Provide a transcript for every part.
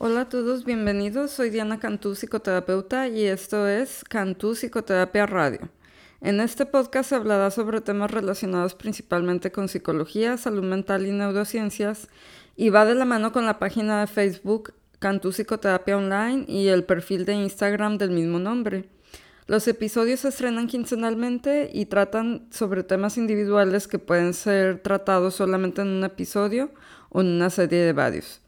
Hola a todos, bienvenidos. Soy Diana Cantú, psicoterapeuta, y esto es Cantú Psicoterapia Radio. En este podcast se hablará sobre temas relacionados principalmente con psicología, salud mental y neurociencias, y va de la mano con la página de Facebook Cantú Psicoterapia Online y el perfil de Instagram del mismo nombre. Los episodios se estrenan quincenalmente y tratan sobre temas individuales que pueden ser tratados solamente en un episodio o en una serie de varios.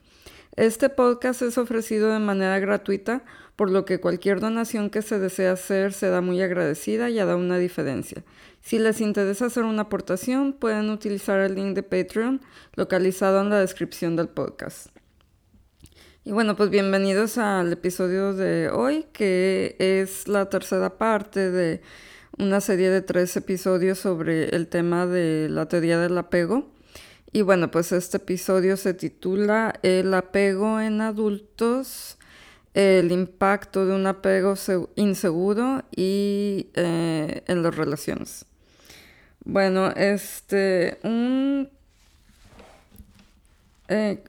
Este podcast es ofrecido de manera gratuita, por lo que cualquier donación que se desee hacer será muy agradecida y hará una diferencia. Si les interesa hacer una aportación, pueden utilizar el link de Patreon localizado en la descripción del podcast. Y bueno, pues bienvenidos al episodio de hoy, que es la tercera parte de una serie de tres episodios sobre el tema de la teoría del apego. Y bueno, pues este episodio se titula El apego en adultos, el impacto de un apego inseguro y eh, en las relaciones. Bueno, este, un... Eh,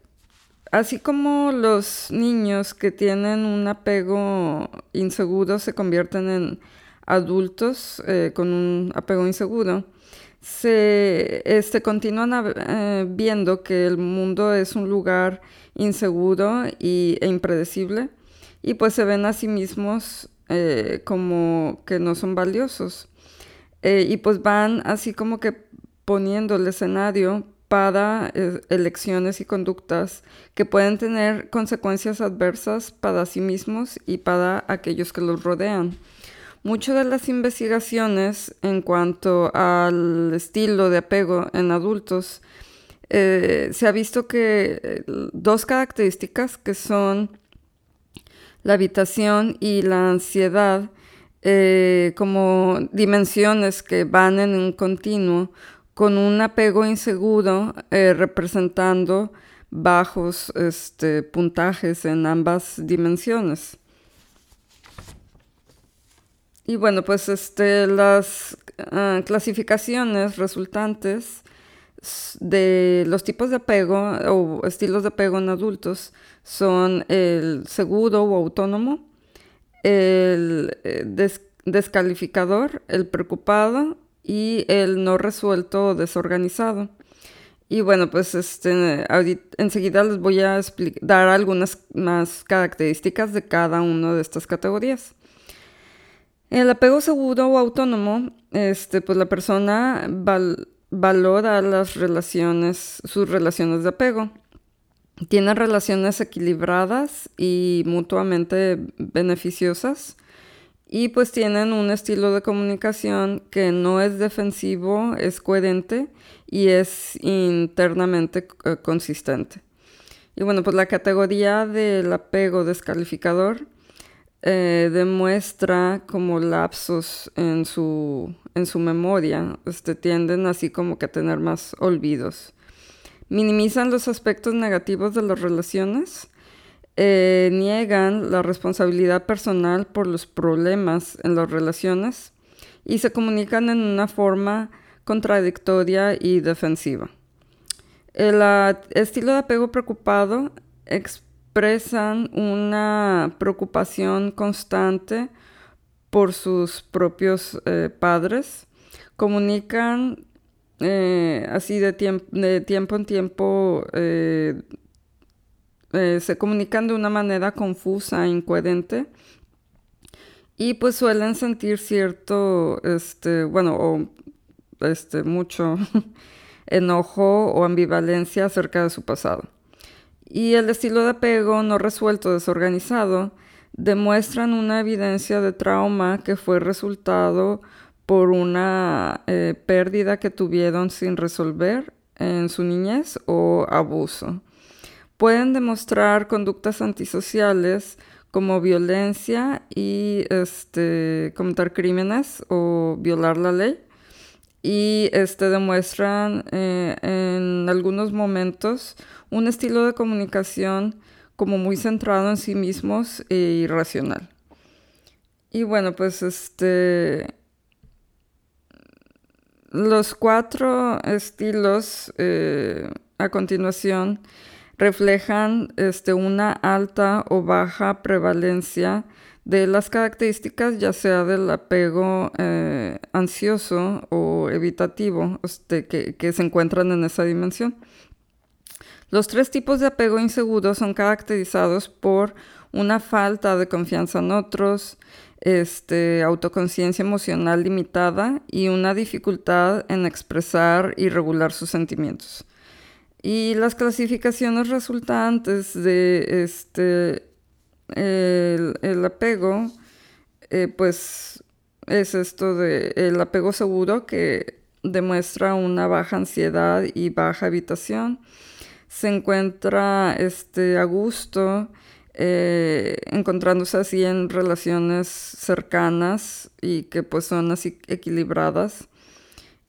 así como los niños que tienen un apego inseguro se convierten en adultos eh, con un apego inseguro, se este, continúan eh, viendo que el mundo es un lugar inseguro y, e impredecible y pues se ven a sí mismos eh, como que no son valiosos. Eh, y pues van así como que poniendo el escenario para elecciones y conductas que pueden tener consecuencias adversas para sí mismos y para aquellos que los rodean. Muchas de las investigaciones en cuanto al estilo de apego en adultos eh, se ha visto que eh, dos características que son la habitación y la ansiedad eh, como dimensiones que van en un continuo con un apego inseguro representando bajos este, puntajes en ambas dimensiones. Y bueno, pues este, las ah, clasificaciones resultantes de los tipos de apego o estilos de apego en adultos son el seguro o autónomo, el eh, descalificador, el preocupado y el no resuelto o desorganizado. Y bueno, pues este, enseguida les voy a dar algunas más características de cada una de estas categorías. El apego seguro o autónomo, este, pues la persona valora las relaciones, sus relaciones de apego. Tiene relaciones equilibradas y mutuamente beneficiosas. Y pues tienen un estilo de comunicación que no es defensivo, es coherente y es internamente eh, consistente. Y bueno, pues la categoría del apego descalificador eh, demuestra como lapsos en su, en su memoria, este, tienden así como que a tener más olvidos. Minimizan los aspectos negativos de las relaciones, eh, niegan la responsabilidad personal por los problemas en las relaciones y se comunican en una forma contradictoria y defensiva. El estilo de apego preocupado expresan una preocupación constante por sus propios eh, padres, comunican eh, así de, de, tiempo en tiempo, eh, se comunican de una manera confusa, incoherente, y pues suelen sentir cierto, este, bueno, o este, mucho enojo o ambivalencia acerca de su pasado y el estilo de apego no resuelto desorganizado demuestran una evidencia de trauma que fue resultado por una eh, pérdida que tuvieron sin resolver en su niñez o abuso. Pueden demostrar conductas antisociales como violencia y este, cometer crímenes o violar la ley. Y este, demuestran eh, en algunos momentos un estilo de comunicación como muy centrado en sí mismos e irracional. Y bueno, pues este... Los cuatro estilos eh, a continuación reflejan este, una alta o baja prevalencia de las características ya sea del apego eh, ansioso o evitativo este, que, que, se encuentran en esa dimensión. Los tres tipos de apego inseguro son caracterizados por una falta de confianza en otros, este, autoconciencia emocional limitada y una dificultad en expresar y regular sus sentimientos. Y las clasificaciones resultantes de este, el, apego, eh, pues es esto de el apego seguro que demuestra una baja ansiedad y baja habitación. Se encuentra este, a gusto eh, encontrándose así en relaciones cercanas y que pues son así equilibradas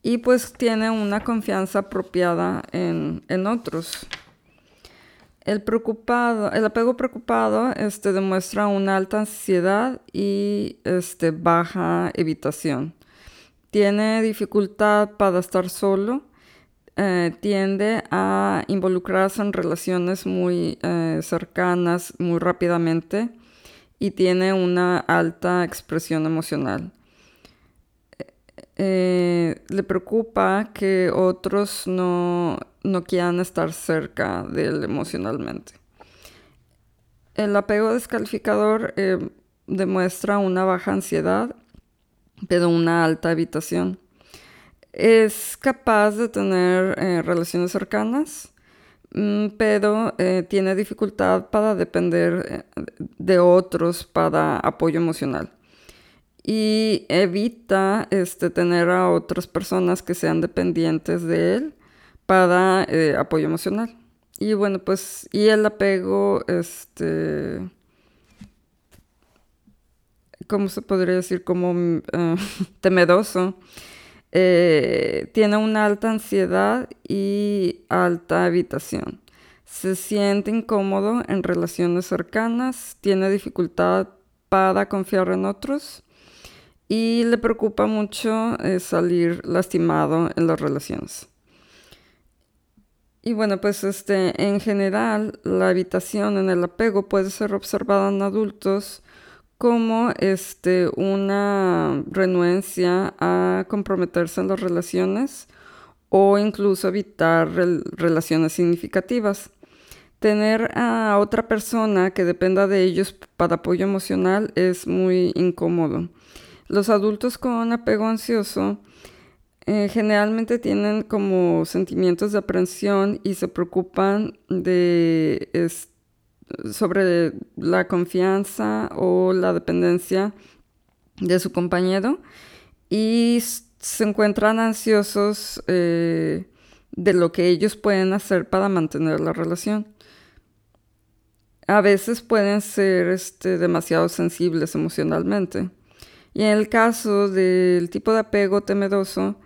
y pues tiene una confianza apropiada en, otros. El, preocupado, el apego preocupado este, demuestra una alta ansiedad y este, baja evitación. Tiene dificultad para estar solo eh, tiende a involucrarse en relaciones muy eh, cercanas muy rápidamente y tiene una alta expresión emocional. Eh, le preocupa que otros no, no quieran estar cerca de él emocionalmente. El apego descalificador demuestra una baja ansiedad, pero una alta evitación es capaz de tener eh, relaciones cercanas, mm, pero eh, tiene dificultad para depender eh, de otros para apoyo emocional. Y evita este, tener a otras personas que sean dependientes de él para apoyo emocional. Y bueno, pues, y el apego, este, ¿cómo se podría decir? Como mm, temeroso eh, tiene una alta ansiedad y alta habitación. Se siente incómodo en relaciones cercanas, tiene dificultad para confiar en otros y le preocupa mucho eh, salir lastimado en las relaciones. Y bueno, pues este, en general, la habitación en el apego puede ser observada en adultos como este, una renuencia a comprometerse en las relaciones o incluso evitar relaciones significativas. Tener a otra persona que dependa de ellos para apoyo emocional es muy incómodo. Los adultos con apego ansioso eh, generalmente tienen como sentimientos de aprensión y se preocupan de sobre la confianza o la dependencia de su compañero y se encuentran ansiosos eh, de lo que ellos pueden hacer para mantener la relación. A veces pueden ser este, demasiado sensibles emocionalmente. Y en el caso del tipo de apego temeroso,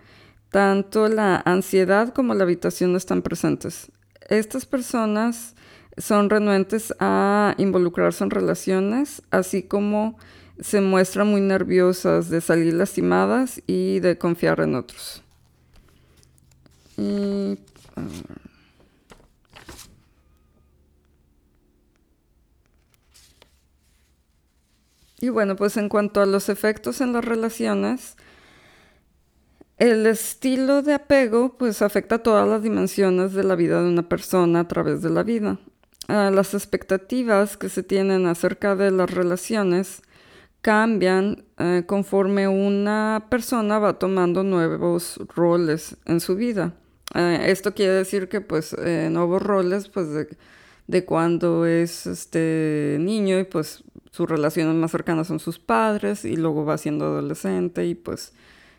tanto la ansiedad como la habitación están presentes. Estas personas son renuentes a involucrarse en relaciones, así como se muestran muy nerviosas de salir lastimadas y de confiar en otros. Y, y bueno, pues en cuanto a los efectos en las relaciones, el estilo de apego pues afecta todas las dimensiones de la vida de una persona a través de la vida las expectativas que se tienen acerca de las relaciones cambian eh, conforme una persona va tomando nuevos roles en su vida. Eh, esto quiere decir que pues eh, nuevos roles pues de, de, cuando es este niño y pues sus relaciones más cercanas son sus padres y luego va siendo adolescente y pues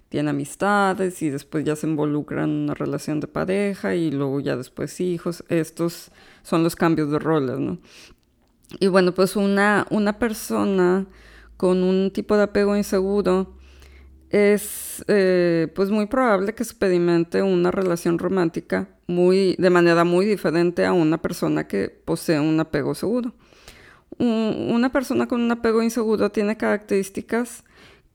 tiene amistades y después ya se involucra en una relación de pareja y luego ya después hijos. Estos son los cambios de roles, ¿no? Y bueno, pues una, una persona con un tipo de apego inseguro es eh, pues muy probable que experimente una relación romántica muy, de manera muy diferente a una persona que posee un apego seguro. una persona con un apego inseguro tiene características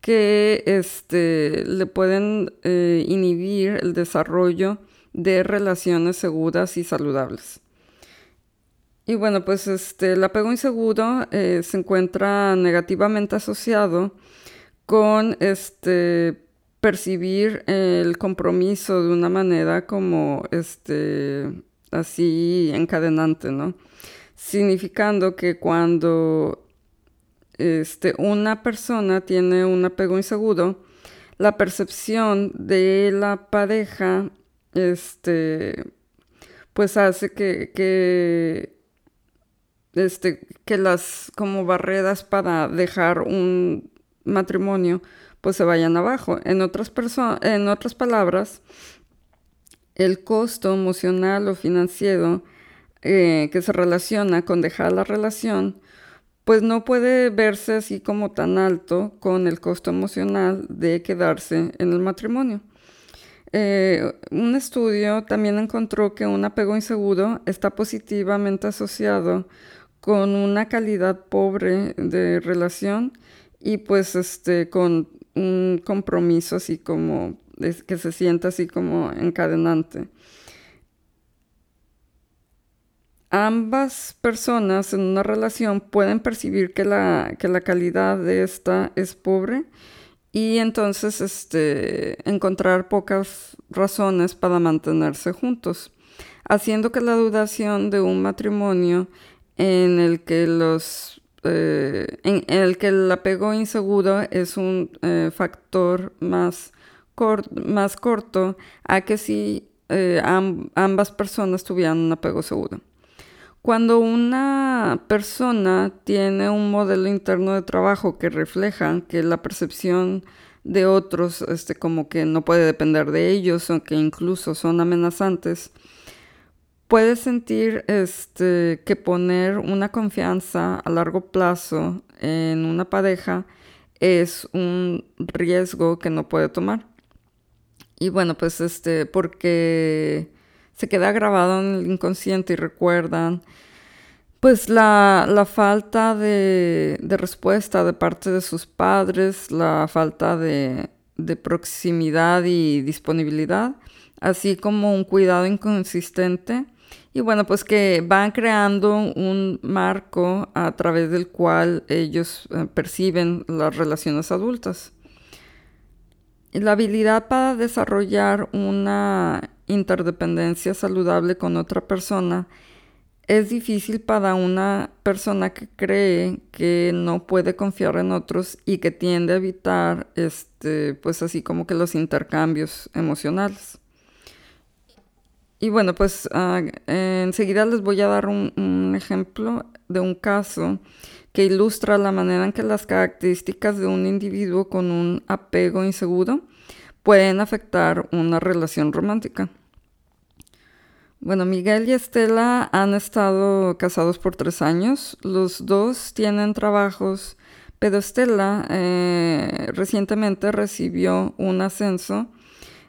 que este, le pueden eh, inhibir el desarrollo de relaciones seguras y saludables. Y bueno, pues este, el apego inseguro eh, se encuentra negativamente asociado con este, percibir el compromiso de una manera como este, así encadenante, ¿no? Significando que cuando este, una persona tiene un apego inseguro, la percepción de la pareja este, pues hace que, que este, que las como barreras para dejar un matrimonio pues se vayan abajo. En otras, en otras palabras, el costo emocional o financiero eh, que se relaciona con dejar la relación, pues no puede verse así como tan alto con el costo emocional de quedarse en el matrimonio. Eh, un estudio también encontró que un apego inseguro está positivamente asociado con una calidad pobre de relación y pues este con un compromiso así como que se sienta así como encadenante. Ambas personas en una relación pueden percibir que la, que la calidad de esta es pobre y entonces este, encontrar pocas razones para mantenerse juntos, haciendo que la duración de un matrimonio en el que los eh, en, el que el apego inseguro es un eh, factor más, corto a que si eh, ambas personas tuvieran un apego seguro. Cuando una persona tiene un modelo interno de trabajo que refleja que la percepción de otros este, como que no puede depender de ellos o que incluso son amenazantes, puedes sentir este, que poner una confianza a largo plazo en una pareja es un riesgo que no puede tomar. Y bueno, pues este, porque se queda grabado en el inconsciente y recuerdan pues la, falta de, respuesta de parte de sus padres, la falta de proximidad y disponibilidad, así como un cuidado inconsistente y bueno, pues que van creando un marco a través del cual ellos eh, perciben las relaciones adultas. La habilidad para desarrollar una interdependencia saludable con otra persona es difícil para una persona que cree que no puede confiar en otros y que tiende a evitar este pues así como que los intercambios emocionales. Y bueno, pues ah, enseguida les voy a dar un, ejemplo de un caso que ilustra la manera en que las características de un individuo con un apego inseguro pueden afectar una relación romántica. Bueno, Miguel y Estela han estado casados por tres años. Los dos tienen trabajos, pero Estela eh, recientemente recibió un ascenso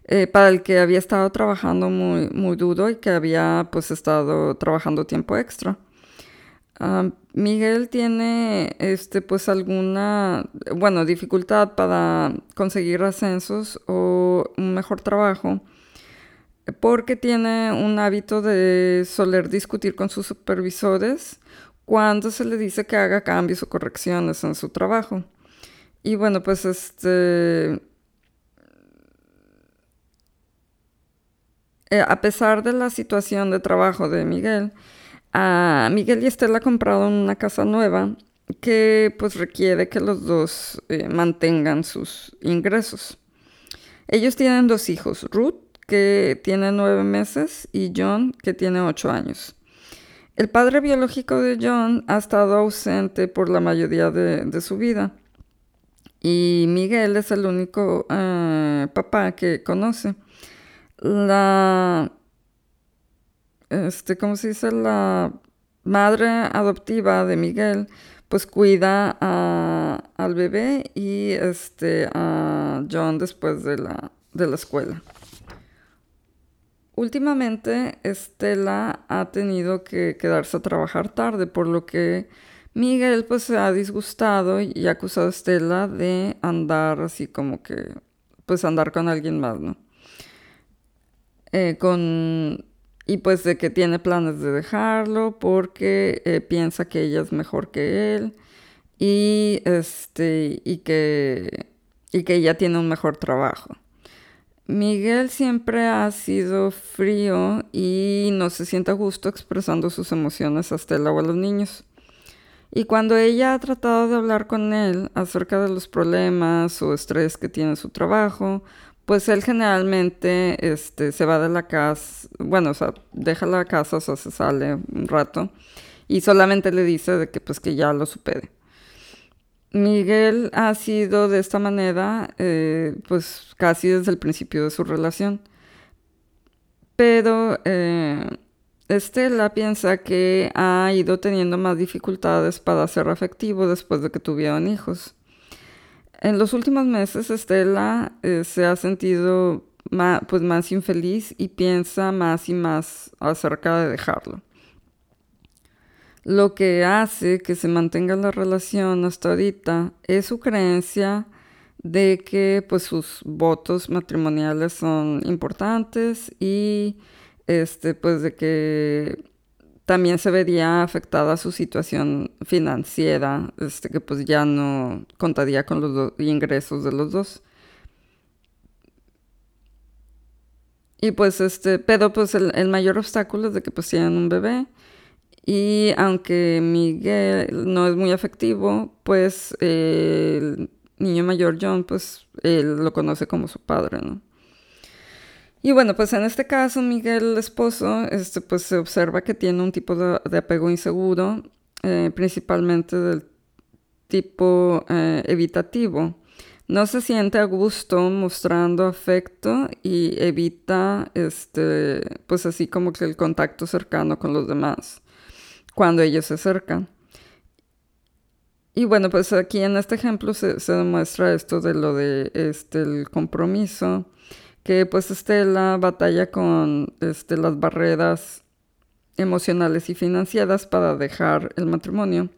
eh, para el que había estado trabajando muy, muy duro y que había pues estado trabajando tiempo extra. Ah, Miguel tiene este pues alguna bueno dificultad para conseguir ascensos o un mejor trabajo porque tiene un hábito de soler discutir con sus supervisores cuando se le dice que haga cambios o correcciones en su trabajo. Y bueno, pues este Eh, a pesar de la situación de trabajo de Miguel, Miguel y Estela compraron una casa nueva que pues requiere que los dos eh, mantengan sus ingresos. Ellos tienen dos hijos, Ruth, que tiene nueve meses, y John, que tiene ocho años. El padre biológico de John ha estado ausente por la mayoría de, su vida. Y Miguel es el único eh, papá que conoce la, este, ¿cómo se dice? La madre adoptiva de Miguel, pues cuida al bebé y este, a John después de la, de la escuela. Últimamente, Estela ha tenido que quedarse a trabajar tarde, por lo que Miguel pues se ha disgustado y ha acusado a Estela de andar así como que, pues andar con alguien más, ¿no? Eh, con y pues de que tiene planes de dejarlo porque eh, piensa que ella es mejor que él y este y que y que ella tiene un mejor trabajo. Miguel siempre ha sido frío y no se siente a gusto expresando sus emociones a Stella o a los niños. Y cuando ella ha tratado de hablar con él acerca de los problemas o estrés que tiene su trabajo, pues él generalmente este, se va de la casa, bueno, o sea, deja la casa, o sea, se sale un rato y solamente le dice de que pues que ya lo supere. Miguel ha sido de esta manera, eh, pues casi desde el principio de su relación. Pero eh, Estela piensa que ha ido teniendo más dificultades para ser afectivo después de que tuvieron hijos. En los últimos meses Estela eh, se ha sentido más, pues, más infeliz y piensa más y más acerca de dejarlo. Lo que hace que se mantenga la relación hasta ahorita es su creencia de que pues sus votos matrimoniales son importantes y este pues de que también se vería afectada su situación financiera, este, que pues ya no contaría con los ingresos de los dos. Y pues este, pero pues el, mayor obstáculo es de que pues tienen un bebé. Y aunque Miguel no es muy afectivo, pues el niño mayor John, pues él lo conoce como su padre, ¿no? Y bueno, pues en este caso, Miguel, el esposo, este, pues se observa que tiene un tipo de, apego inseguro, eh, principalmente del tipo eh, evitativo. No se siente a gusto mostrando afecto y evita, este, pues así como que el contacto cercano con los demás cuando ellos se acercan. Y bueno, pues aquí en este ejemplo se, se demuestra esto de lo de este, el compromiso que pues la batalla con este, las barreras emocionales y financieras para dejar el matrimonio.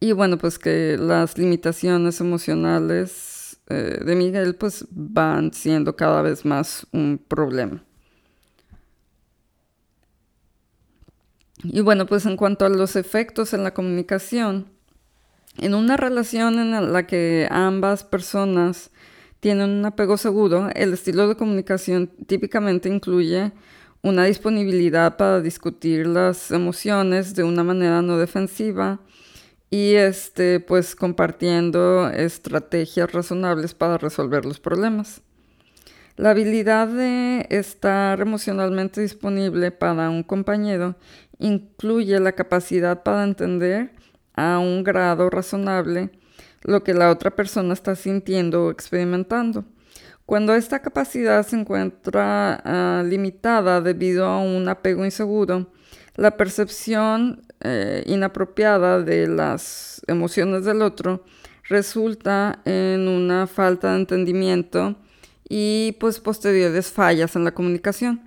Y bueno, pues que las limitaciones emocionales eh, de Miguel pues van siendo cada vez más un problema. Y bueno, pues en cuanto a los efectos en la comunicación, en una relación en la que ambas personas tienen un apego seguro, el estilo de comunicación típicamente incluye una disponibilidad para discutir las emociones de una manera no defensiva y este pues compartiendo estrategias razonables para resolver los problemas. La habilidad de estar emocionalmente disponible para un compañero incluye la capacidad para entender a un grado razonable lo que la otra persona está sintiendo o experimentando. Cuando esta capacidad se encuentra ah, limitada debido a un apego inseguro, la percepción eh, inapropiada de las emociones del otro resulta en una falta de entendimiento y pues posteriores fallas en la comunicación.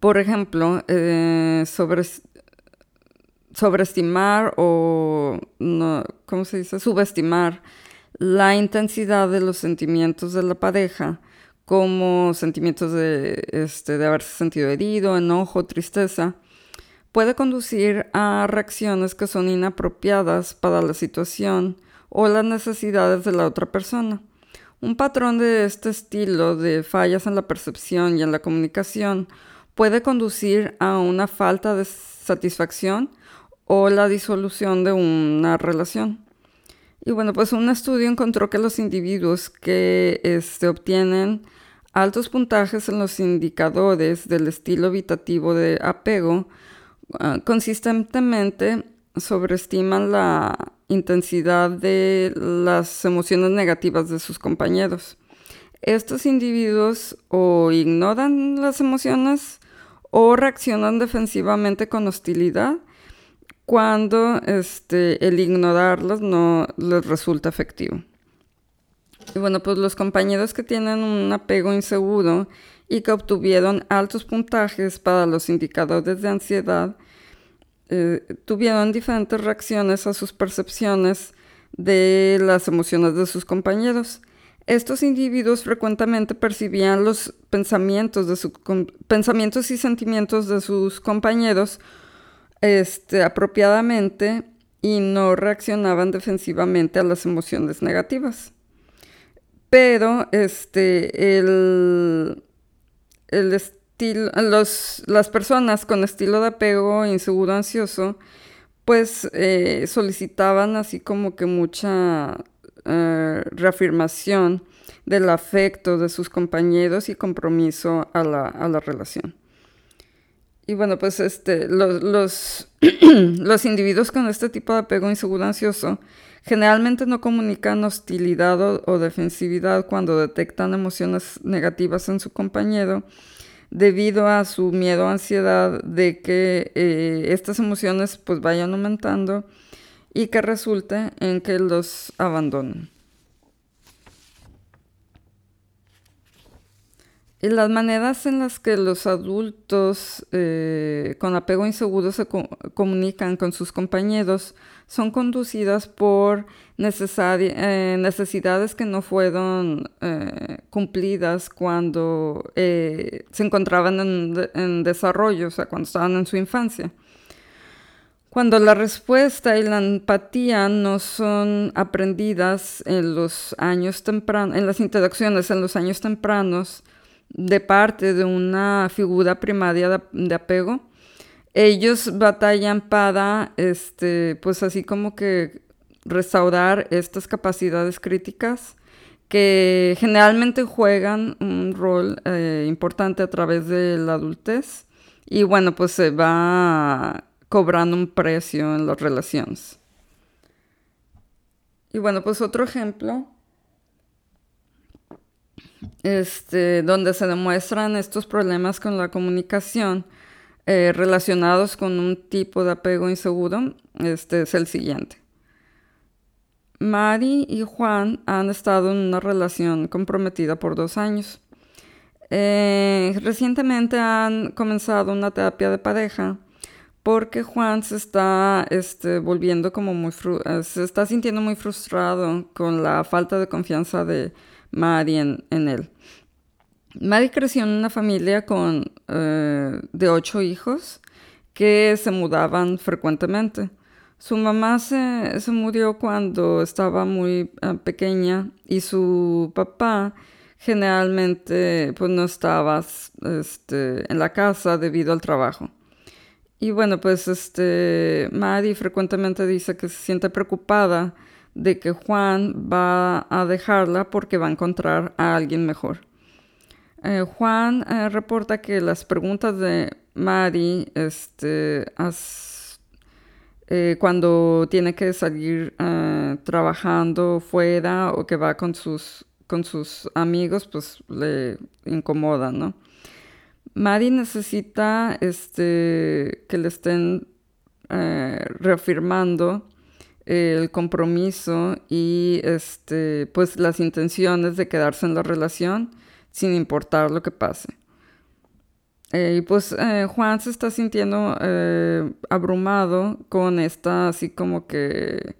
Por ejemplo, eh, sobre, sobreestimar o, no, ¿cómo se dice? Subestimar la intensidad de los sentimientos de la pareja, como sentimientos de, este, de haberse sentido herido, enojo, tristeza, puede conducir a reacciones que son inapropiadas para la situación o las necesidades de la otra persona. Un patrón de este estilo de fallas en la percepción y en la comunicación puede conducir a una falta de satisfacción o la disolución de una relación. Y bueno, pues un estudio encontró que los individuos que este, obtienen altos puntajes en los indicadores del estilo evitativo de apego ah, consistentemente sobreestiman la intensidad de las emociones negativas de sus compañeros. Estos individuos o ignoran las emociones o reaccionan defensivamente con hostilidad cuando este, el ignorarlos no les resulta efectivo. Y bueno, pues los compañeros que tienen un apego inseguro y que obtuvieron altos puntajes para los indicadores de ansiedad, eh, tuvieron diferentes reacciones a sus percepciones de las emociones de sus compañeros. Estos individuos frecuentemente percibían los pensamientos, de pensamientos y sentimientos de sus compañeros este, apropiadamente y no reaccionaban defensivamente a las emociones negativas. Pero este, el, estilo, las personas con estilo de apego inseguro ansioso, pues eh, solicitaban así como que mucha eh, reafirmación del afecto de sus compañeros y compromiso a la, relación. Y bueno, pues este, los, los, individuos con este tipo de apego inseguro ansioso generalmente no comunican hostilidad o, defensividad cuando detectan emociones negativas en su compañero debido a su miedo o ansiedad de que eh, estas emociones pues vayan aumentando y que resulte en que los abandonen. Y las maneras en las que los adultos eh, con apego inseguro se comunican con sus compañeros son conducidas por eh, necesidades que no fueron eh, cumplidas cuando se encontraban en desarrollo, o sea, cuando estaban en su infancia. Cuando la respuesta y la empatía no son aprendidas en los años tempranos, en las interacciones en los años tempranos de parte de una figura primaria de, apego, ellos batallan para, este, pues así como que restaurar estas capacidades críticas que generalmente juegan un rol eh, importante a través de la adultez y bueno, pues se va cobrando un precio en las relaciones. Y bueno, pues otro ejemplo, este, donde se demuestran estos problemas con la comunicación eh, relacionados con un tipo de apego inseguro, este es el siguiente. Mari y Juan han estado en una relación comprometida por dos años. Eh, recientemente han comenzado una terapia de pareja porque Juan se está este, volviendo como muy, se está sintiendo muy frustrado con la falta de confianza de Mari en, él. Mari creció en una familia con, eh, de ocho hijos que se mudaban frecuentemente. Su mamá se, murió cuando estaba muy eh, pequeña y su papá generalmente pues, no estaba este, en la casa debido al trabajo. Y bueno, pues este, Mari frecuentemente dice que se siente preocupada de que Juan va a dejarla porque va a encontrar a alguien mejor. Eh, Juan eh, reporta que las preguntas de Mari este, eh, cuando tiene que salir trabajando fuera o que va con sus, con sus amigos, pues le incomodan, ¿no? Maddie necesita este, que le estén eh, el compromiso y este, pues las intenciones de quedarse en la relación sin importar lo que pase. Eh, y pues eh, Juan se está sintiendo abrumado con esta así como que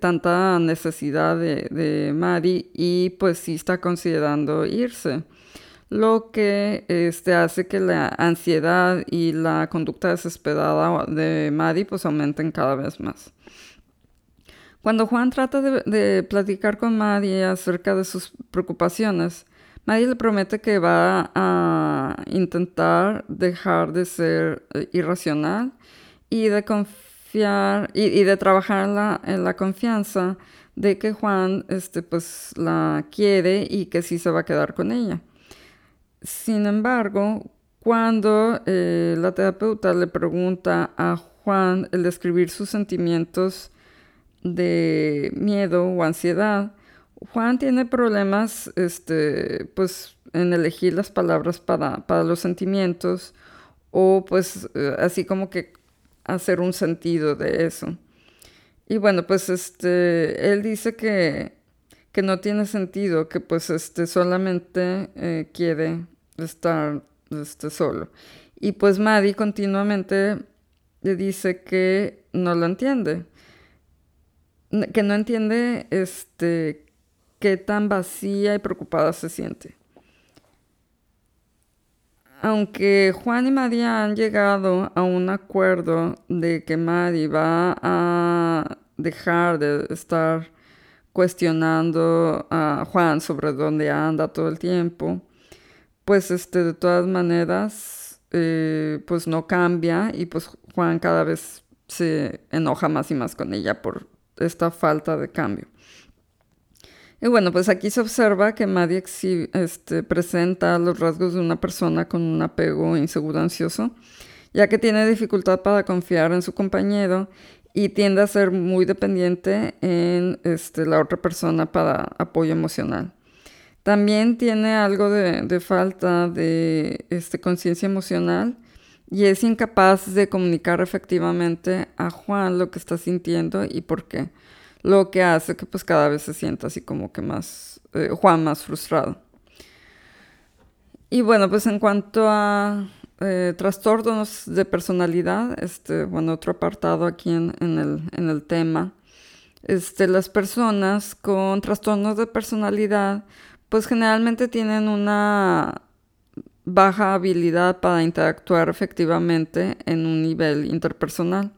tanta necesidad de, de y pues sí está considerando irse lo que este, hace que la ansiedad y la conducta desesperada de Maddie pues aumenten cada vez más. Cuando Juan trata de, platicar con Maddie acerca de sus preocupaciones, Maddie le promete que va a intentar dejar de ser eh, irracional y de confiar y, de trabajar en la, confianza de que Juan este, pues, la quiere y que sí se va a quedar con ella. Sin embargo, cuando eh, la terapeuta le pregunta a Juan el describir sus sentimientos de miedo o ansiedad, Juan tiene problemas este, pues, en elegir las palabras para, los sentimientos o pues eh, así como que hacer un sentido de eso. Y bueno, pues este, él dice que, no tiene sentido, que pues este, solamente eh, quiere estar este, solo. Y pues Maddie continuamente le dice que no lo entiende, que no entiende este, qué tan vacía y preocupada se siente. Aunque Juan y María han llegado a un acuerdo de que Maddie va a dejar de estar cuestionando a Juan sobre dónde anda todo el tiempo, pues este, de todas maneras, eh, pues no cambia y pues Juan cada vez se enoja más y más con ella por esta falta de cambio. Y bueno, pues aquí se observa que Maddie este, presenta los rasgos de una persona con un apego inseguro ansioso, ya que tiene dificultad para confiar en su compañero y tiende a ser muy dependiente en este, la otra persona para apoyo emocional. También tiene algo de, falta de este, conciencia emocional y es incapaz de comunicar efectivamente a Juan lo que está sintiendo y por qué lo que hace que pues cada vez se sienta así como que más, eh, Juan más frustrado. Y bueno, pues en cuanto a eh, trastornos de personalidad, este, bueno, otro apartado aquí en, el, tema, este, las personas con trastornos de personalidad, pues generalmente tienen una baja habilidad para interactuar efectivamente en un nivel interpersonal.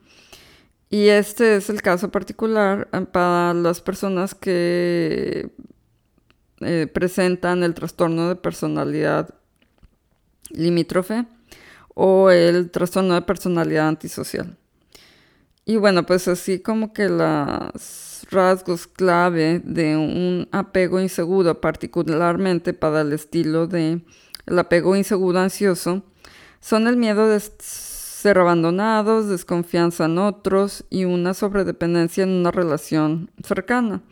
Y este es el caso particular eh, para las personas que eh, presentan el trastorno de personalidad limítrofe o el trastorno de personalidad antisocial. Y bueno, pues así como que los rasgos clave de un apego inseguro, particularmente para el estilo de el apego inseguro ansioso, son el miedo de ser abandonados, desconfianza en otros y una sobredependencia en una relación cercana.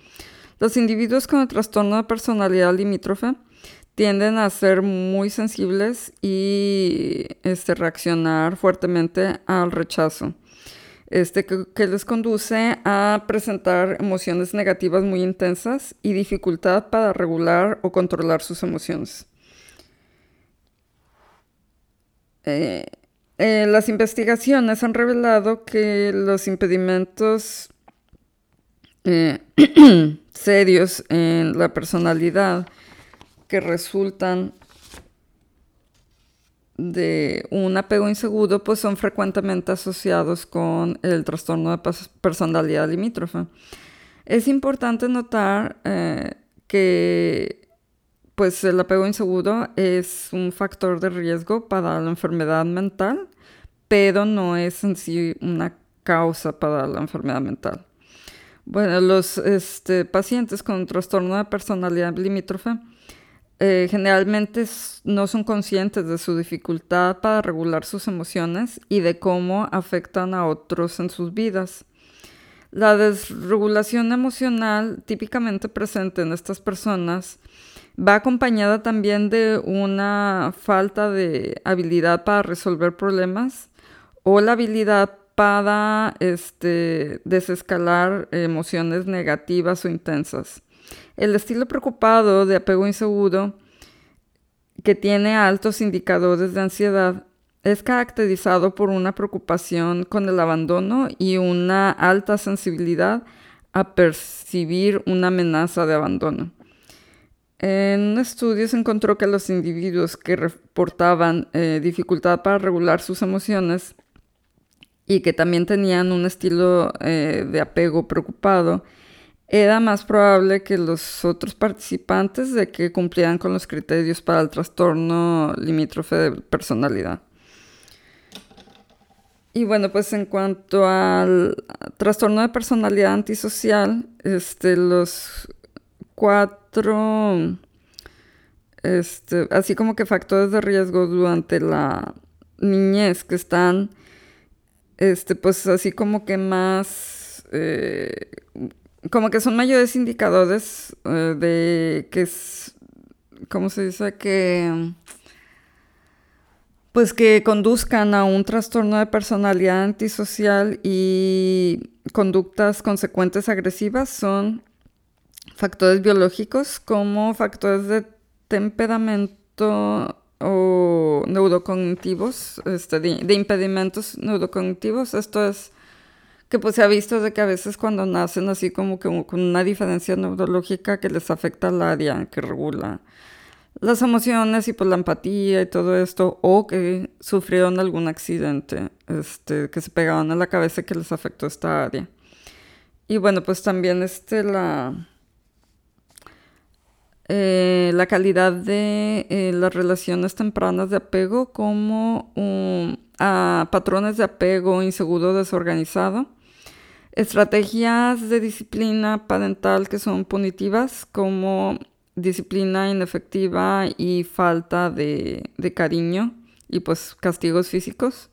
Los individuos con el trastorno de personalidad limítrofe tienden a ser muy sensibles y este, reaccionar fuertemente al rechazo, este, que, les conduce a presentar emociones negativas muy intensas y dificultad para regular o controlar sus emociones. Eh, eh, las investigaciones han revelado que los impedimentos eh, serios en la personalidad que resultan de un apego inseguro, pues son frecuentemente asociados con el trastorno de personalidad limítrofe. Es importante notar que pues el apego inseguro es un factor de riesgo para la enfermedad mental, pero no es en sí una causa para la enfermedad mental. Bueno, los este, pacientes con trastorno de personalidad limítrofe eh, generalmente no son conscientes de su dificultad para regular sus emociones y de cómo afectan a otros en sus vidas. La desregulación emocional típicamente presente en estas personas va acompañada también de una falta de habilidad para resolver problemas o la habilidad para este, desescalar emociones negativas o intensas. El estilo preocupado de apego inseguro, que tiene altos indicadores de ansiedad, es caracterizado por una preocupación con el abandono y una alta sensibilidad a percibir una amenaza de abandono. En un estudio se encontró que los individuos que reportaban eh, dificultad para regular sus emociones y que también tenían un estilo eh, de apego preocupado, era más probable que los otros participantes de que cumplieran con los criterios para el trastorno limítrofe de personalidad. Y bueno, pues en cuanto al trastorno de personalidad antisocial, este, los cuatro, este, así como que factores de riesgo durante la niñez que están, este, pues así como que más, eh, como que son mayores indicadores eh, de que es, ¿cómo se dice? Que pues que conduzcan a un trastorno de personalidad antisocial y conductas consecuentes agresivas son factores biológicos como factores de temperamento o neurocognitivos, este, de, impedimentos neurocognitivos. Esto es que pues se ha visto de que a veces cuando nacen así como que con una diferencia neurológica que les afecta al área que regula las emociones y pues la empatía y todo esto, o que sufrieron algún accidente, este, que se pegaban a la cabeza que les afectó esta área. Y bueno, pues también este, la, eh, la calidad de eh, las relaciones tempranas de apego como a patrones de apego inseguro desorganizado, estrategias de disciplina parental que son punitivas como disciplina inefectiva y falta de, cariño y pues castigos físicos.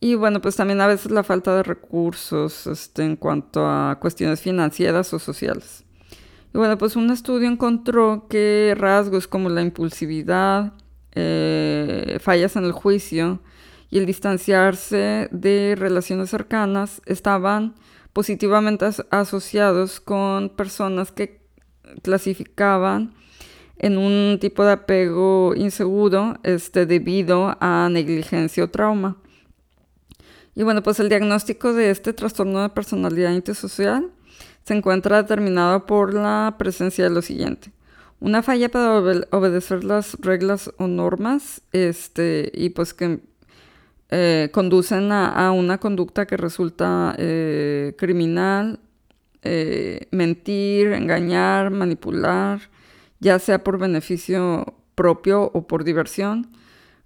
Y bueno, pues también a veces la falta de recursos este, en cuanto a cuestiones financieras o sociales. Y bueno, pues un estudio encontró que rasgos como la impulsividad, eh, fallas en el juicio y el distanciarse de relaciones cercanas estaban positivamente asociados con personas que clasificaban en un tipo de apego inseguro este, debido a negligencia o trauma. Y bueno, pues el diagnóstico de este trastorno de personalidad antisocial se encuentra determinado por la presencia de lo siguiente. Una falla para obedecer las reglas o normas este, y pues que eh, conducen a, una conducta que resulta eh, criminal eh, mentir, engañar, manipular, ya sea por beneficio propio o por diversión,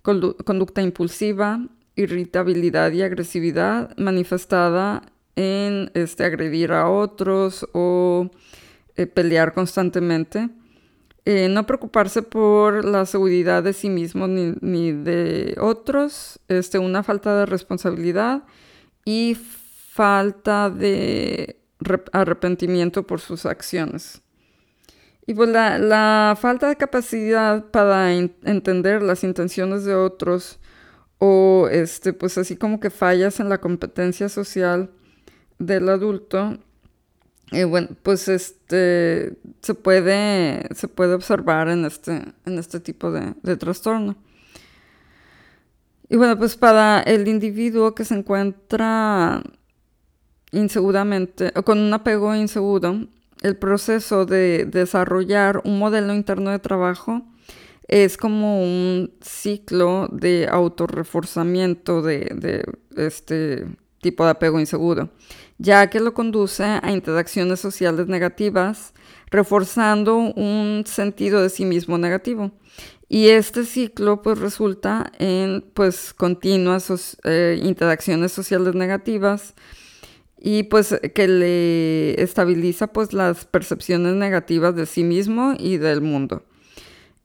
conducta impulsiva, irritabilidad y agresividad manifestada en este, agredir a otros o eh, pelear constantemente. Eh, no preocuparse por la seguridad de sí mismo ni, ni, de otros, este, una falta de responsabilidad y falta de arrepentimiento por sus acciones. Y pues la, falta de capacidad para entender las intenciones de otros o este, pues así como que fallas en la competencia social del adulto, eh, bueno, pues este se puede, se puede observar en este, en este tipo de, trastorno. Y bueno, pues para el individuo que se encuentra inseguramente, o con un apego inseguro, el proceso de desarrollar un modelo interno de trabajo es como un ciclo de autorreforzamiento de, de este tipo de apego inseguro, ya que lo conduce a interacciones sociales negativas, reforzando un sentido de sí mismo negativo. Y este ciclo pues resulta en pues continuas eh, interacciones sociales negativas, y pues que le estabiliza pues las percepciones negativas de sí mismo y del mundo.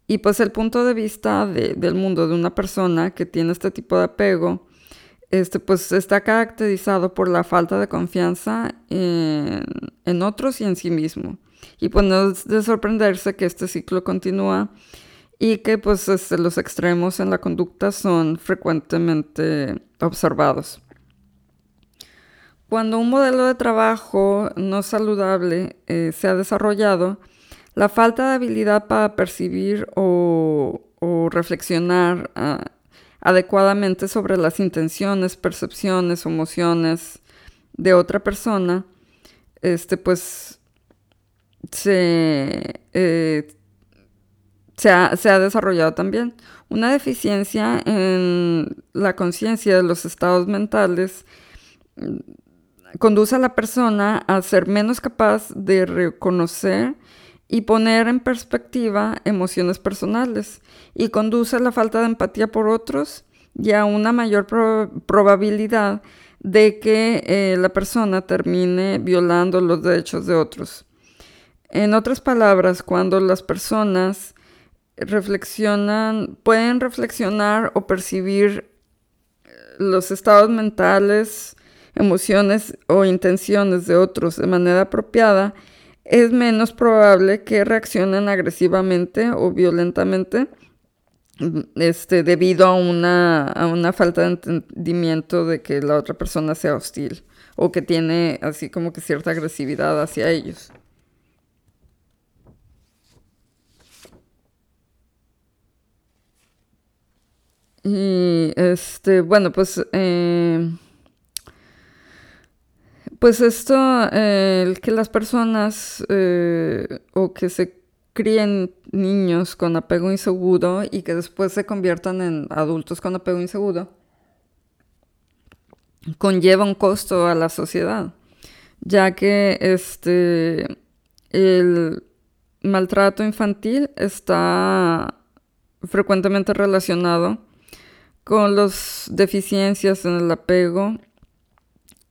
Y pues el punto de vista del mundo de una persona que tiene este tipo de apego, este pues está caracterizado por la falta de confianza en, otros y en sí mismo. Y pues no es de sorprenderse que este ciclo continúa y que pues este, los extremos en la conducta son frecuentemente observados. Cuando un modelo de trabajo no saludable eh, se ha desarrollado, la falta de habilidad para percibir o, reflexionar ah, adecuadamente sobre las intenciones, percepciones, emociones de otra persona, este, pues se, eh, se, ha, se ha desarrollado también. Una deficiencia en la conciencia de los estados mentales conduce a la persona a ser menos capaz de reconocer y poner en perspectiva emociones personales y conduce a la falta de empatía por otros y a una mayor probabilidad de que eh, la persona termine violando los derechos de otros. En otras palabras, cuando las personas reflexionan, pueden reflexionar o percibir eh, los estados mentales emociones o intenciones de otros de manera apropiada, es menos probable que reaccionen agresivamente o violentamente este, debido a una, a una falta de entendimiento de que la otra persona sea hostil o que tiene así como que cierta agresividad hacia ellos. Y este, bueno, pues eh, Pues esto, eh, que las personas eh, o que se críen niños con apego inseguro y que después se conviertan en adultos con apego inseguro, conlleva un costo a la sociedad, ya que este, el maltrato infantil está frecuentemente relacionado con las deficiencias en el apego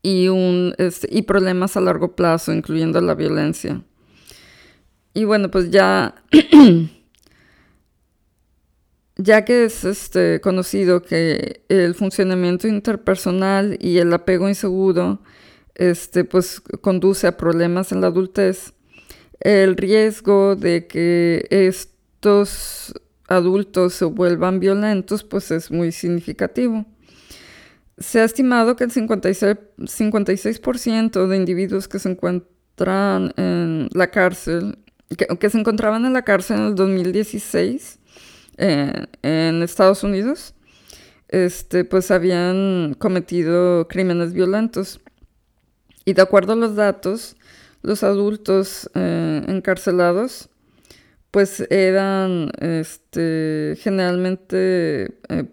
y, un, este, y problemas a largo plazo, incluyendo la violencia. Y bueno, pues ya, ya que es este, conocido que el funcionamiento interpersonal y el apego inseguro este, pues, conduce a problemas en la adultez, el riesgo de que estos adultos se vuelvan violentos pues es muy significativo. Se ha estimado que el 56%, de individuos que se encuentran en la cárcel, que, se encontraban en la cárcel en el 2016 eh, en Estados Unidos, este, pues habían cometido crímenes violentos. Y de acuerdo a los datos, los adultos eh, encarcelados pues eran este, generalmente eh,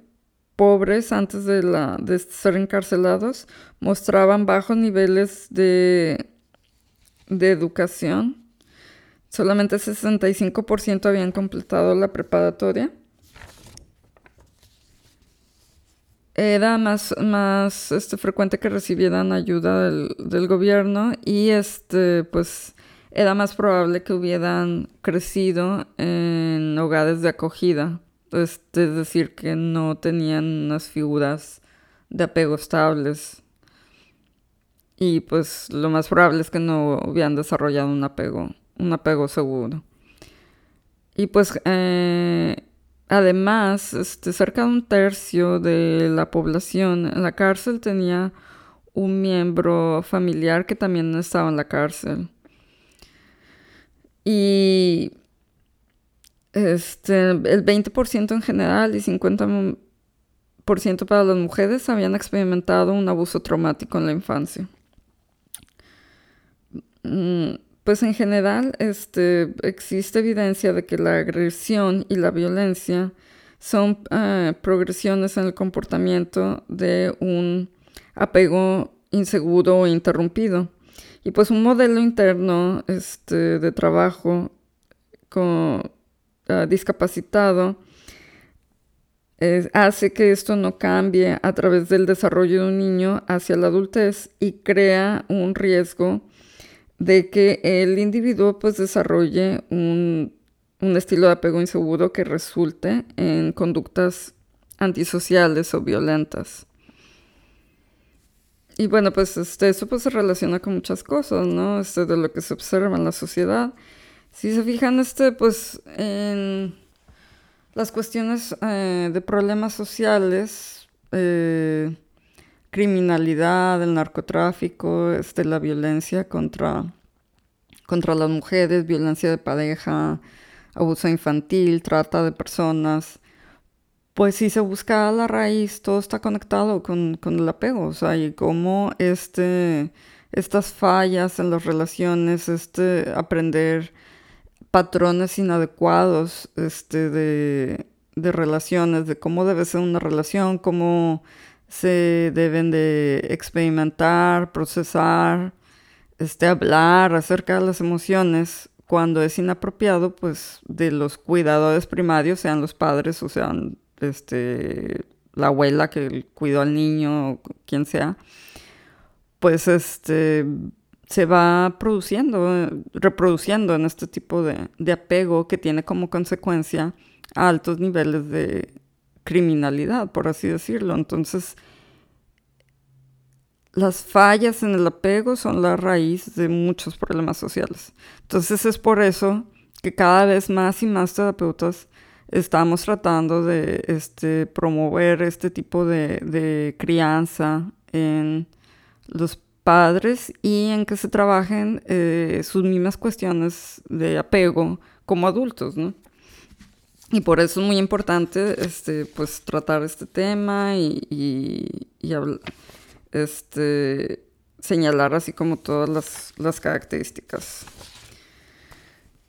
pobres antes de, la, de ser encarcelados, mostraban bajos niveles de, de educación. Solamente 65% habían completado la preparatoria. Era más, este, frecuente que recibieran ayuda del, del gobierno y este, pues era más probable que hubieran crecido en hogares de acogida, es decir, que no tenían unas figuras de apego estables. Y pues lo más probable es que no hubieran desarrollado un apego, un apego seguro. Y pues eh, además, este, cerca de un tercio de la población en la cárcel tenía un miembro familiar que también estaba en la cárcel. Y este, el 20% en general y 50% para las mujeres habían experimentado un abuso traumático en la infancia. Mm, pues en general este, existe evidencia de que la agresión y la violencia son eh, progresiones en el comportamiento de un apego inseguro o interrumpido. Y pues un modelo interno este, de trabajo con ah, discapacitado hace que esto no cambie a través del desarrollo de un niño hacia la adultez y crea un riesgo de que el individuo pues desarrolle un, un estilo de apego inseguro que resulte en conductas antisociales o violentas. Y bueno, pues este, eso pues se relaciona con muchas cosas, ¿no? Este, de lo que se observa en la sociedad. Si se fijan, este, pues, en las cuestiones eh, de problemas sociales, eh, criminalidad, el narcotráfico, este, la violencia contra, contra las mujeres, violencia de pareja, abuso infantil, trata de personas, pues si se busca la raíz, todo está conectado con, el apego, o sea, y cómo este, estas fallas en las relaciones, este, aprender patrones inadecuados este, de, de relaciones, de cómo debe ser una relación, cómo se deben de experimentar, procesar, este, hablar acerca de las emociones cuando es inapropiado, pues de los cuidadores primarios, sean los padres o sean este, la abuela que cuidó al niño, quien sea, pues este, se va produciendo, reproduciendo en este tipo de, de apego que tiene como consecuencia altos niveles de criminalidad, por así decirlo. Entonces, las fallas en el apego son la raíz de muchos problemas sociales. Entonces es por eso que cada vez más y más terapeutas estamos tratando de este, promover este tipo de, crianza en los padres y en que se trabajen eh, sus mismas cuestiones de apego como adultos, ¿no? Y por eso es muy importante este, pues, tratar este tema y, este, señalar así como todas las, características.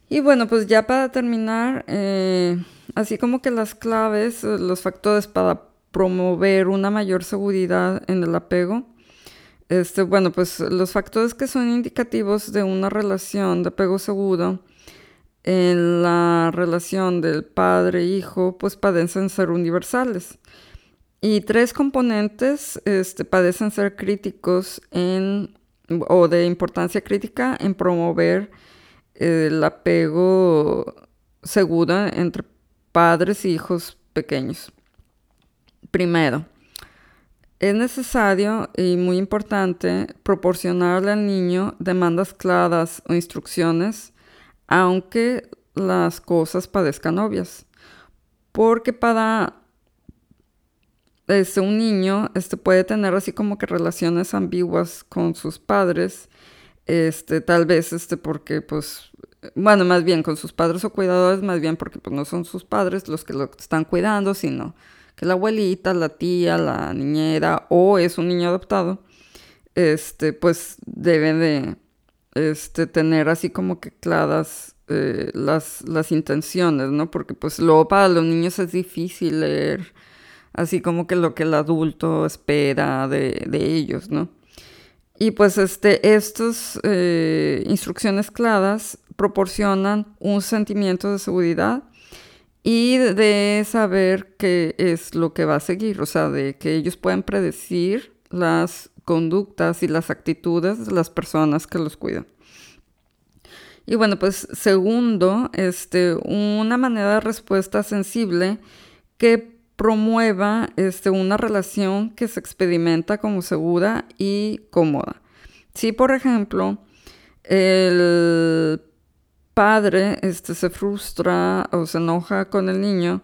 Y bueno, pues ya para terminar, eh, así como que las claves, los factores para promover una mayor seguridad en el apego. Este, bueno, pues los factores que son indicativos de una relación de apego seguro en la relación del padre-hijo, pues padecen ser universales. Y tres componentes este, padecen ser críticos en, o de importancia crítica en promover el apego seguro entre padres e hijos pequeños. Primero, es necesario y muy importante proporcionarle al niño demandas claras o instrucciones, aunque las cosas padezcan obvias. Porque para este, un niño este, puede tener así como que relaciones ambiguas con sus padres, este, tal vez este, porque pues, bueno, más bien con sus padres o cuidadores, más bien porque pues, no son sus padres los que lo están cuidando, sino que la abuelita, la tía, la niñera o es un niño adoptado, este, pues debe de este, tener así como que claras eh, las, las intenciones, ¿no? Porque pues luego para los niños es difícil leer así como que lo que el adulto espera de, ellos, ¿no? Y pues este, estas eh, instrucciones claras proporcionan un sentimiento de seguridad y de saber qué es lo que va a seguir, o sea, de que ellos pueden predecir las conductas y las actitudes de las personas que los cuidan. Y bueno, pues segundo, este, una manera de respuesta sensible que promueva este, una relación que se experimenta como segura y cómoda. Si, por ejemplo, el padre este, se frustra o se enoja con el niño,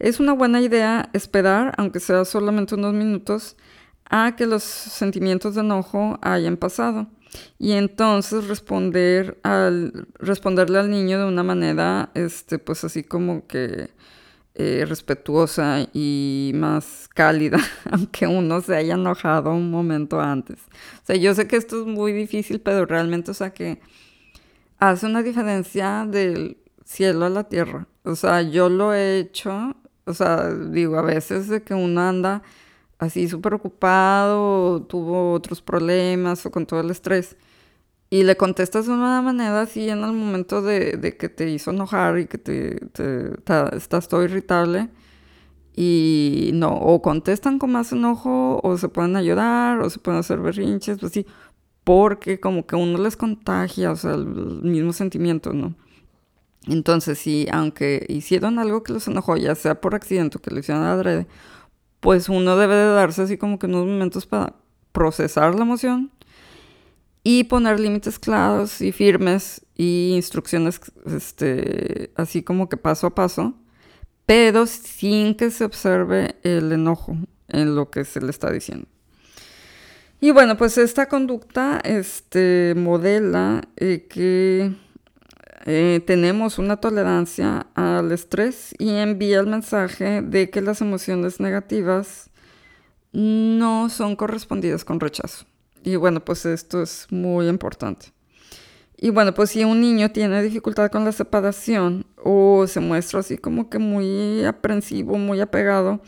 es una buena idea esperar, aunque sea solamente unos minutos, a que los sentimientos de enojo hayan pasado. Y entonces responder al, responderle al niño de una manera, este, pues así como que eh, respetuosa y más cálida, aunque uno se haya enojado un momento antes. O sea, yo sé que esto es muy difícil, pero realmente, o sea, que hace una diferencia del cielo a la tierra. O sea, yo lo he hecho, o sea, digo, a veces de que uno anda así súper ocupado, tuvo otros problemas o con todo el estrés, y le contestas de una manera así en el momento de, que te hizo enojar y que te, estás todo irritable, y no, o contestan con más enojo, o se pueden ayudar, o se pueden hacer berrinches, pues sí, porque como que uno les contagia, o sea, el mismo sentimiento, ¿no? Entonces, sí, aunque hicieron algo que los enojó, ya sea por accidente o que lo hicieron adrede, pues uno debe de darse así como que unos momentos para procesar la emoción y poner límites claros y firmes y instrucciones este, así como que paso a paso, pero sin que se observe el enojo en lo que se le está diciendo. Y bueno, pues esta conducta este, modela eh, que eh, tenemos una tolerancia al estrés y envía el mensaje de que las emociones negativas no son correspondidas con rechazo. Y bueno, pues esto es muy importante. Y bueno, pues si un niño tiene dificultad con la separación o se muestra así como que muy aprensivo, muy apegado,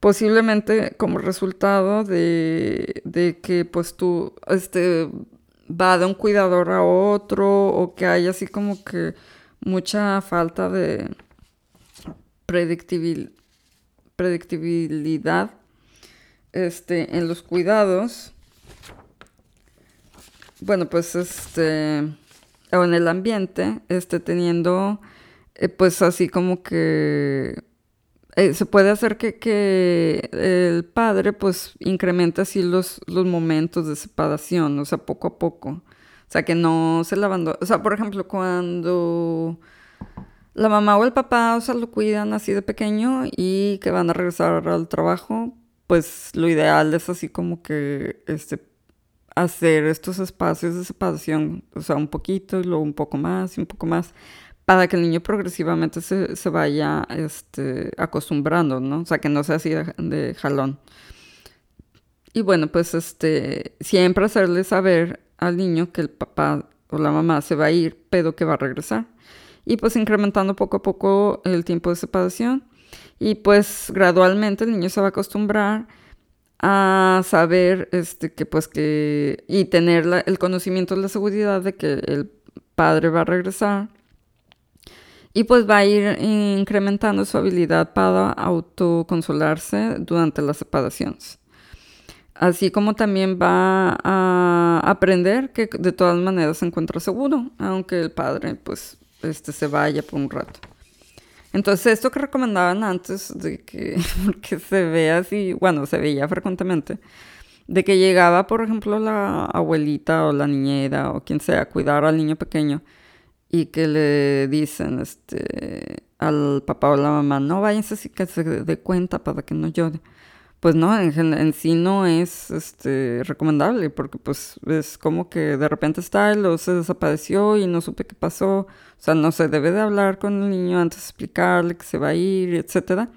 posiblemente como resultado de, que pues tú este, va de un cuidador a otro o que hay así como que mucha falta de predictibilidad este, en los cuidados. Bueno, pues este, o en el ambiente, este, teniendo eh, pues así como que eh, se puede hacer que, el padre pues incremente así los, los momentos de separación, o sea, poco a poco. O sea, que no se la. O sea, por ejemplo, cuando la mamá o el papá, o sea, lo cuidan así de pequeño y que van a regresar al trabajo, pues lo ideal es así como que este hacer estos espacios de separación, o sea, un poquito y luego un poco más y un poco más, para que el niño progresivamente se, vaya este, acostumbrando, ¿no? O sea, que no sea así de, jalón. Y bueno, pues este, siempre hacerle saber al niño que el papá o la mamá se va a ir, pero que va a regresar. Y pues incrementando poco a poco el tiempo de separación. Y pues gradualmente el niño se va a acostumbrar a saber este, que pues que y tener el conocimiento de la seguridad de que el padre va a regresar y pues va a ir incrementando su habilidad para autoconsolarse durante las separaciones. Así como también va a aprender que de todas maneras se encuentra seguro, aunque el padre pues este, se vaya por un rato. Entonces esto que recomendaban antes, de que, se ve así, bueno, se veía frecuentemente, de que llegaba, por ejemplo, la abuelita o la niñera o quien sea a cuidar al niño pequeño y que le dicen este, al papá o la mamá, no váyanse así que se dé cuenta para que no llore pues no, en, sí no es este, recomendable porque pues es como que de repente está él o se desapareció y no supe qué pasó. O sea, no se debe de hablar con el niño antes de explicarle que se va a ir, etcétera.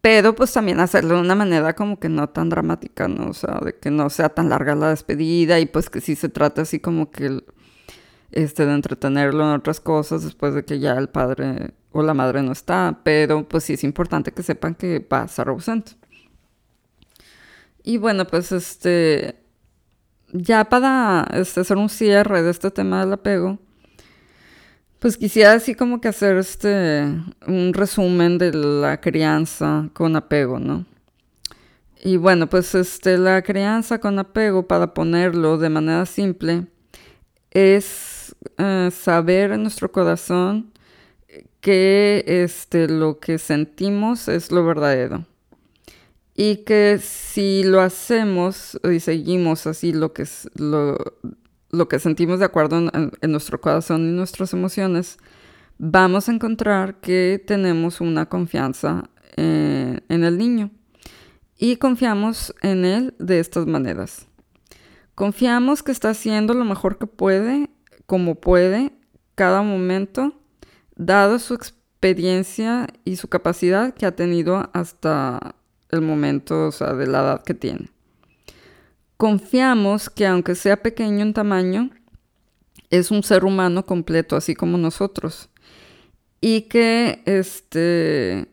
Pero pues también hacerlo de una manera como que no tan dramática, ¿no? O sea, de que no sea tan larga la despedida y pues que sí se trata así como que este, de entretenerlo en otras cosas después de que ya el padre o la madre no está. Pero pues sí es importante que sepan que va a estar ausente. Y bueno, pues este, ya para este, hacer un cierre de este tema del apego, pues quisiera así como que hacer este, un resumen de la crianza con apego, ¿no? Y bueno, pues este, la crianza con apego, para ponerlo de manera simple, es eh, saber en nuestro corazón que este, lo que sentimos es lo verdadero y que si lo hacemos y seguimos así lo que, lo, lo que sentimos de acuerdo en, nuestro corazón y nuestras emociones, vamos a encontrar que tenemos una confianza eh, en el niño. Y confiamos en él de estas maneras. Confiamos que está haciendo lo mejor que puede, como puede, cada momento, dado su experiencia y su capacidad que ha tenido hasta el momento, o sea, de la edad que tiene. Confiamos que aunque sea pequeño en tamaño, es un ser humano completo, así como nosotros. Y que este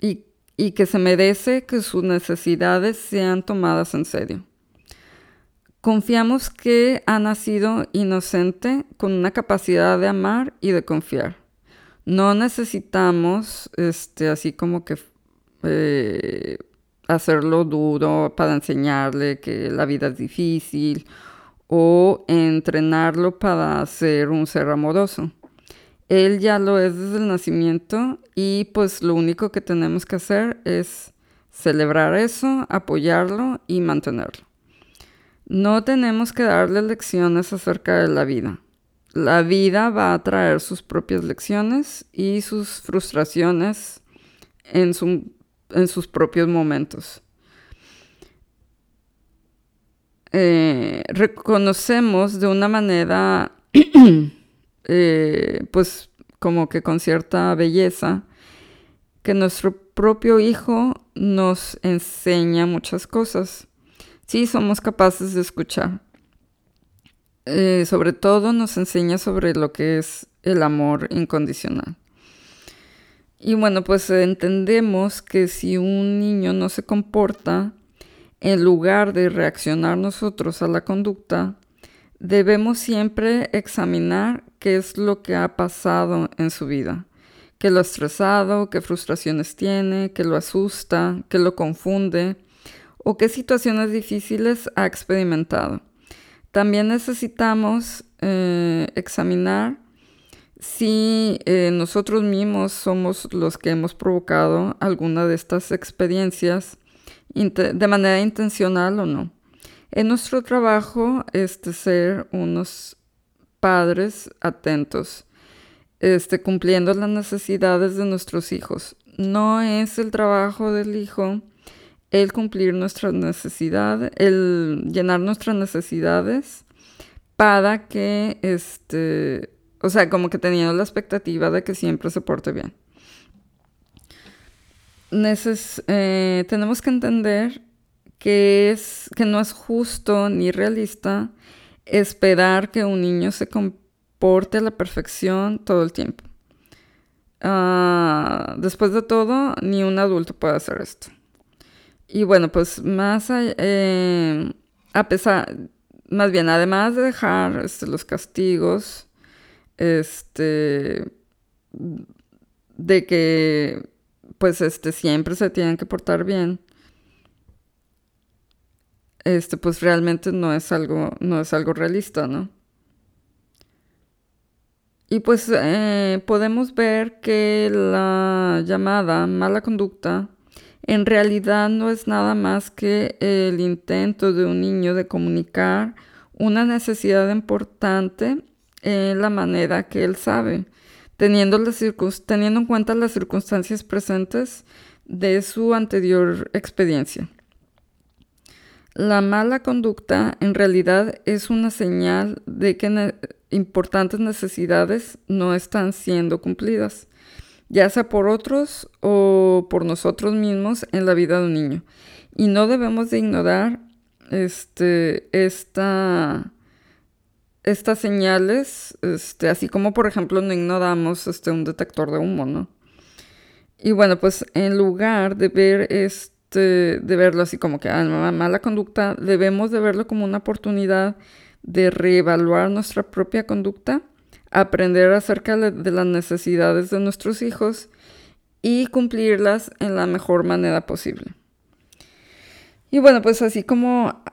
y, y que se merece que sus necesidades sean tomadas en serio. Confiamos que ha nacido inocente con una capacidad de amar y de confiar. No necesitamos, este, así como que eh, hacerlo duro para enseñarle que la vida es difícil o entrenarlo para ser un ser amoroso. Él ya lo es desde el nacimiento y pues lo único que tenemos que hacer es celebrar eso, apoyarlo y mantenerlo. No tenemos que darle lecciones acerca de la vida. La vida va a traer sus propias lecciones y sus frustraciones en su en sus propios momentos. Eh, reconocemos de una manera, eh, pues como que con cierta belleza, que nuestro propio hijo nos enseña muchas cosas. Sí, somos capaces de escuchar. Eh, sobre todo nos enseña sobre lo que es el amor incondicional. Y bueno, pues entendemos que si un niño no se comporta, en lugar de reaccionar nosotros a la conducta, debemos siempre examinar qué es lo que ha pasado en su vida, qué lo ha estresado, qué frustraciones tiene, qué lo asusta, qué lo confunde o qué situaciones difíciles ha experimentado. También necesitamos eh, examinar si eh, nosotros mismos somos los que hemos provocado alguna de estas experiencias de manera intencional o no. En nuestro trabajo este ser unos padres atentos, este, cumpliendo las necesidades de nuestros hijos. No es el trabajo del hijo el cumplir nuestras necesidades, el llenar nuestras necesidades para que este, o sea, como que teniendo la expectativa de que siempre se porte bien. Eh, tenemos que entender que, es, que no es justo ni realista esperar que un niño se comporte a la perfección todo el tiempo. Ah, después de todo, ni un adulto puede hacer esto. Y bueno, pues más eh, a pesar, más bien, además de dejar este, los castigos, este, de que pues este, siempre se tienen que portar bien, este, pues realmente no es algo, no es algo realista, ¿no? Y pues eh, podemos ver que la llamada mala conducta en realidad no es nada más que el intento de un niño de comunicar una necesidad importante en la manera que él sabe, teniendo, en cuenta las circunstancias presentes de su anterior experiencia. La mala conducta en realidad es una señal de que importantes necesidades no están siendo cumplidas ya sea por otros o por nosotros mismos en la vida de un niño. Y no debemos de ignorar este, esta, estas señales, este, así como por ejemplo no ignoramos este, un detector de humo, ¿no? Y bueno, pues en lugar de ver este, de verlo así como que ah, mala conducta, debemos de verlo como una oportunidad de reevaluar nuestra propia conducta aprender acerca de las necesidades de nuestros hijos y cumplirlas en la mejor manera posible. Y bueno, pues así como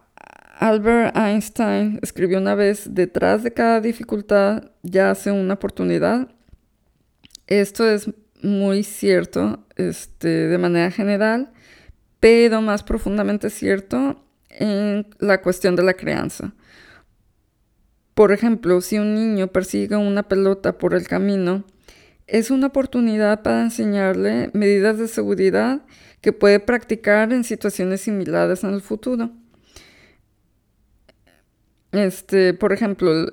Albert Einstein escribió una vez, detrás de cada dificultad yace una oportunidad. Esto es muy cierto este, de manera general, pero más profundamente cierto en la cuestión de la crianza. Por ejemplo, si un niño persigue una pelota por el camino, es una oportunidad para enseñarle medidas de seguridad que puede practicar en situaciones similares en el futuro. Este, por ejemplo,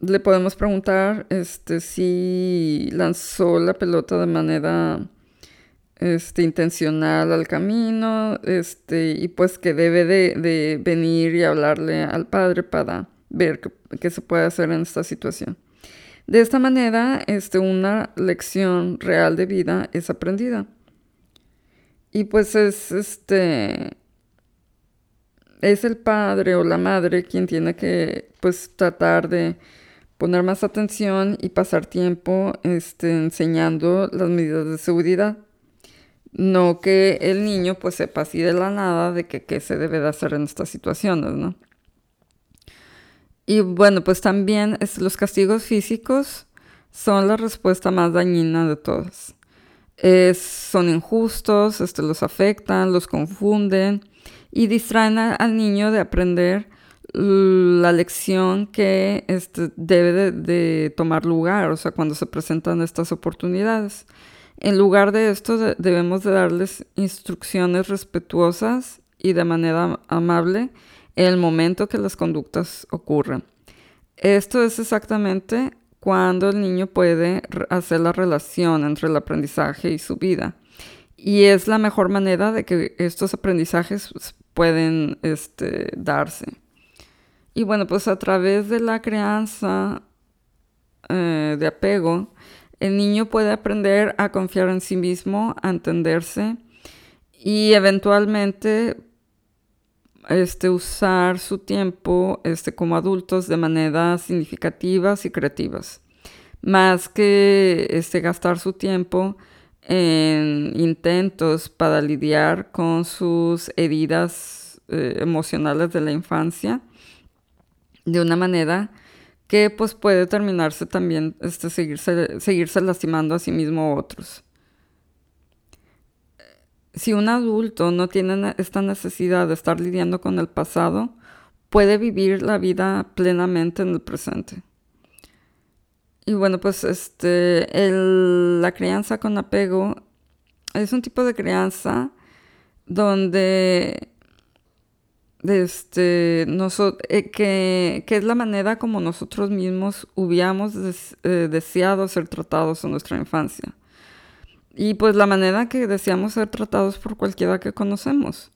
le podemos preguntar este, si lanzó la pelota de manera este, intencional al camino, este, y pues que debe de, de venir y hablarle al padre para ver qué, se puede hacer en esta situación. De esta manera, este, una lección real de vida es aprendida. Y pues es este es el padre o la madre quien tiene que pues tratar de poner más atención y pasar tiempo este, enseñando las medidas de seguridad. No que el niño pues sepa así de la nada de que qué se debe de hacer en estas situaciones, ¿no? Y bueno, pues también los castigos físicos son la respuesta más dañina de todas. son injustos, este, los afectan, los confunden y distraen al niño de aprender la lección que este, debe de, tomar lugar, o sea, cuando se presentan estas oportunidades. En lugar de esto, debemos de darles instrucciones respetuosas y de manera amable el momento que las conductas ocurren. Esto es exactamente cuando el niño puede hacer la relación entre el aprendizaje y su vida. Y es la mejor manera de que estos aprendizajes pueden este, darse. Y bueno, pues a través de la crianza eh, de apego, el niño puede aprender a confiar en sí mismo, a entenderse y eventualmente este, usar su tiempo este, como adultos de maneras significativas y creativas, más que este, gastar su tiempo en intentos para lidiar con sus heridas eh, emocionales de la infancia de una manera que pues puede terminarse también este, seguirse, seguirse lastimando a sí mismo o otros si un adulto no tiene esta necesidad de estar lidiando con el pasado, puede vivir la vida plenamente en el presente. Y bueno, pues este, la crianza con apego es un tipo de crianza donde este, eh, que, es la manera como nosotros mismos hubiéramos eh, deseado ser tratados en nuestra infancia. Y pues la manera que deseamos ser tratados por cualquiera que conocemos.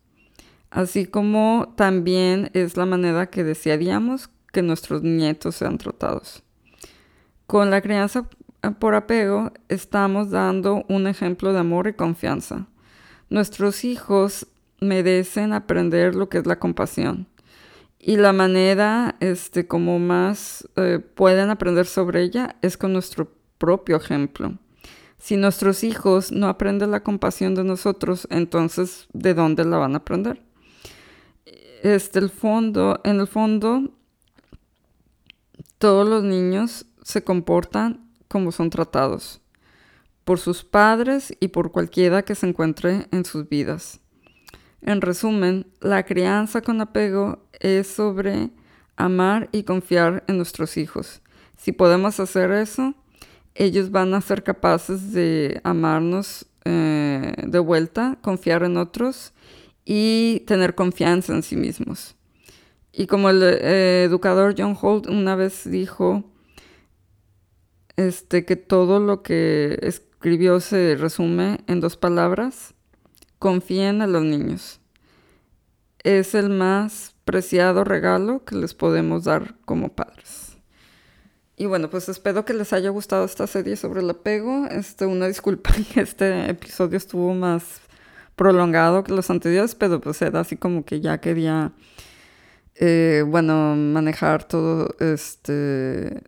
así como también es la manera que desearíamos que nuestros nietos sean tratados. Con la crianza por apego estamos dando un ejemplo de amor y confianza. Nuestros hijos merecen aprender lo que es la compasión. Y la manera este, como más eh, pueden aprender sobre ella es con nuestro propio ejemplo. Si nuestros hijos no aprenden la compasión de nosotros, entonces ¿de dónde la van a aprender? Este, el fondo, en el fondo, todos los niños se comportan como son tratados por sus padres y por cualquiera que se encuentre en sus vidas. En resumen, la crianza con apego es sobre amar y confiar en nuestros hijos. Si podemos hacer eso, ellos van a ser capaces de amarnos eh, de vuelta, confiar en otros y tener confianza en sí mismos. Y como el eh, educador John Holt una vez dijo, este, que todo lo que escribió se resume en dos palabras, confíen en los niños. Es el más preciado regalo que les podemos dar como padres. Y bueno, pues espero que les haya gustado esta serie sobre el apego. Este, una disculpa que este episodio estuvo más prolongado que los anteriores, pero pues era así como que ya quería, eh, bueno, manejar todo este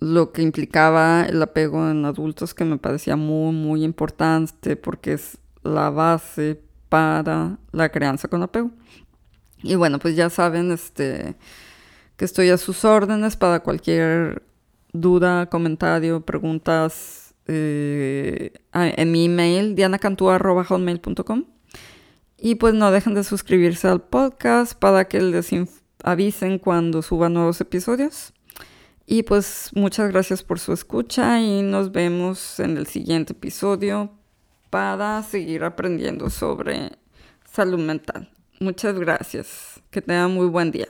lo que implicaba el apego en adultos que me parecía muy, muy importante porque es la base para la crianza con apego. Y bueno, pues ya saben, este, que estoy a sus órdenes para cualquier duda, comentario, preguntas eh, en mi email dianacantúa.com y pues no dejen de suscribirse al podcast para que les avisen cuando suba nuevos episodios. Y pues muchas gracias por su escucha y nos vemos en el siguiente episodio para seguir aprendiendo sobre salud mental. Muchas gracias. Que tengan muy buen día.